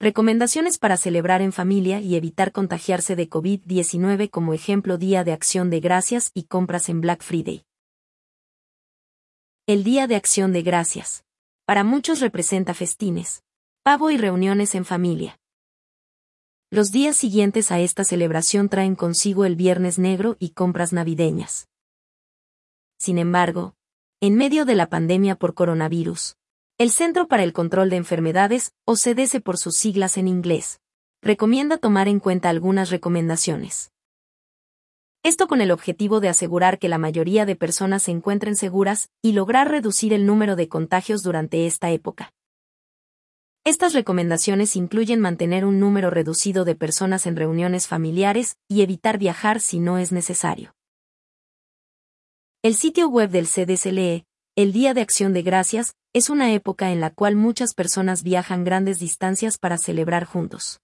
Recomendaciones para celebrar en familia y evitar contagiarse de COVID-19 como ejemplo Día de Acción de Gracias y compras en Black Friday. El Día de Acción de Gracias. Para muchos representa festines, pavo y reuniones en familia. Los días siguientes a esta celebración traen consigo el Viernes Negro y compras navideñas. Sin embargo, en medio de la pandemia por coronavirus, el Centro para el Control de Enfermedades, o CDC por sus siglas en inglés, recomienda tomar en cuenta algunas recomendaciones. Esto con el objetivo de asegurar que la mayoría de personas se encuentren seguras y lograr reducir el número de contagios durante esta época. Estas recomendaciones incluyen mantener un número reducido de personas en reuniones familiares y evitar viajar si no es necesario. El sitio web del CDC lee, el Día de Acción de Gracias, es una época en la cual muchas personas viajan grandes distancias para celebrar juntos.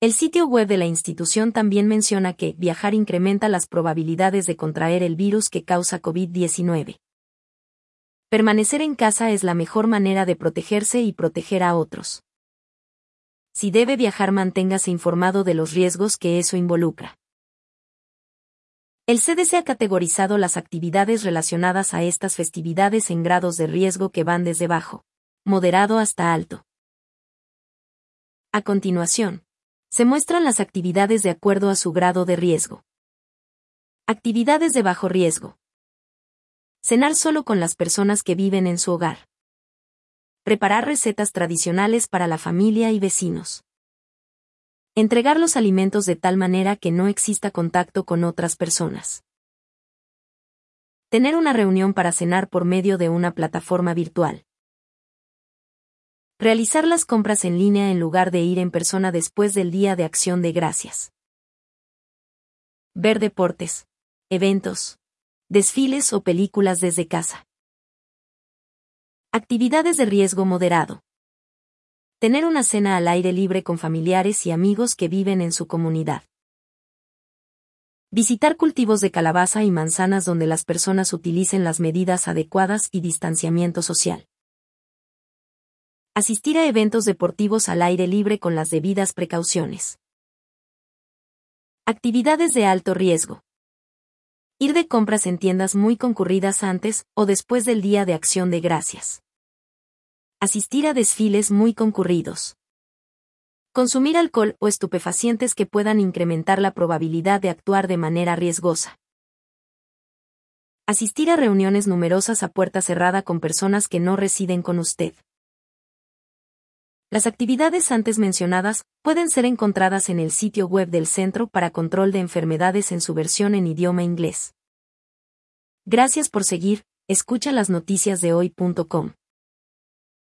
El sitio web de la institución también menciona que viajar incrementa las probabilidades de contraer el virus que causa COVID-19. Permanecer en casa es la mejor manera de protegerse y proteger a otros. Si debe viajar manténgase informado de los riesgos que eso involucra. El CDC ha categorizado las actividades relacionadas a estas festividades en grados de riesgo que van desde bajo, moderado hasta alto. A continuación, se muestran las actividades de acuerdo a su grado de riesgo. Actividades de bajo riesgo. Cenar solo con las personas que viven en su hogar. Preparar recetas tradicionales para la familia y vecinos. Entregar los alimentos de tal manera que no exista contacto con otras personas. Tener una reunión para cenar por medio de una plataforma virtual. Realizar las compras en línea en lugar de ir en persona después del Día de Acción de Gracias. Ver deportes, eventos, desfiles o películas desde casa. Actividades de riesgo moderado. Tener una cena al aire libre con familiares y amigos que viven en su comunidad. Visitar cultivos de calabaza y manzanas donde las personas utilicen las medidas adecuadas y distanciamiento social. Asistir a eventos deportivos al aire libre con las debidas precauciones. Actividades de alto riesgo. Ir de compras en tiendas muy concurridas antes o después del Día de Acción de Gracias. Asistir a desfiles muy concurridos. Consumir alcohol o estupefacientes que puedan incrementar la probabilidad de actuar de manera riesgosa. Asistir a reuniones numerosas a puerta cerrada con personas que no residen con usted. Las actividades antes mencionadas pueden ser encontradas en el sitio web del Centro para Control de Enfermedades en su versión en idioma inglés. Gracias por seguir, escucha las noticias de hoy.com.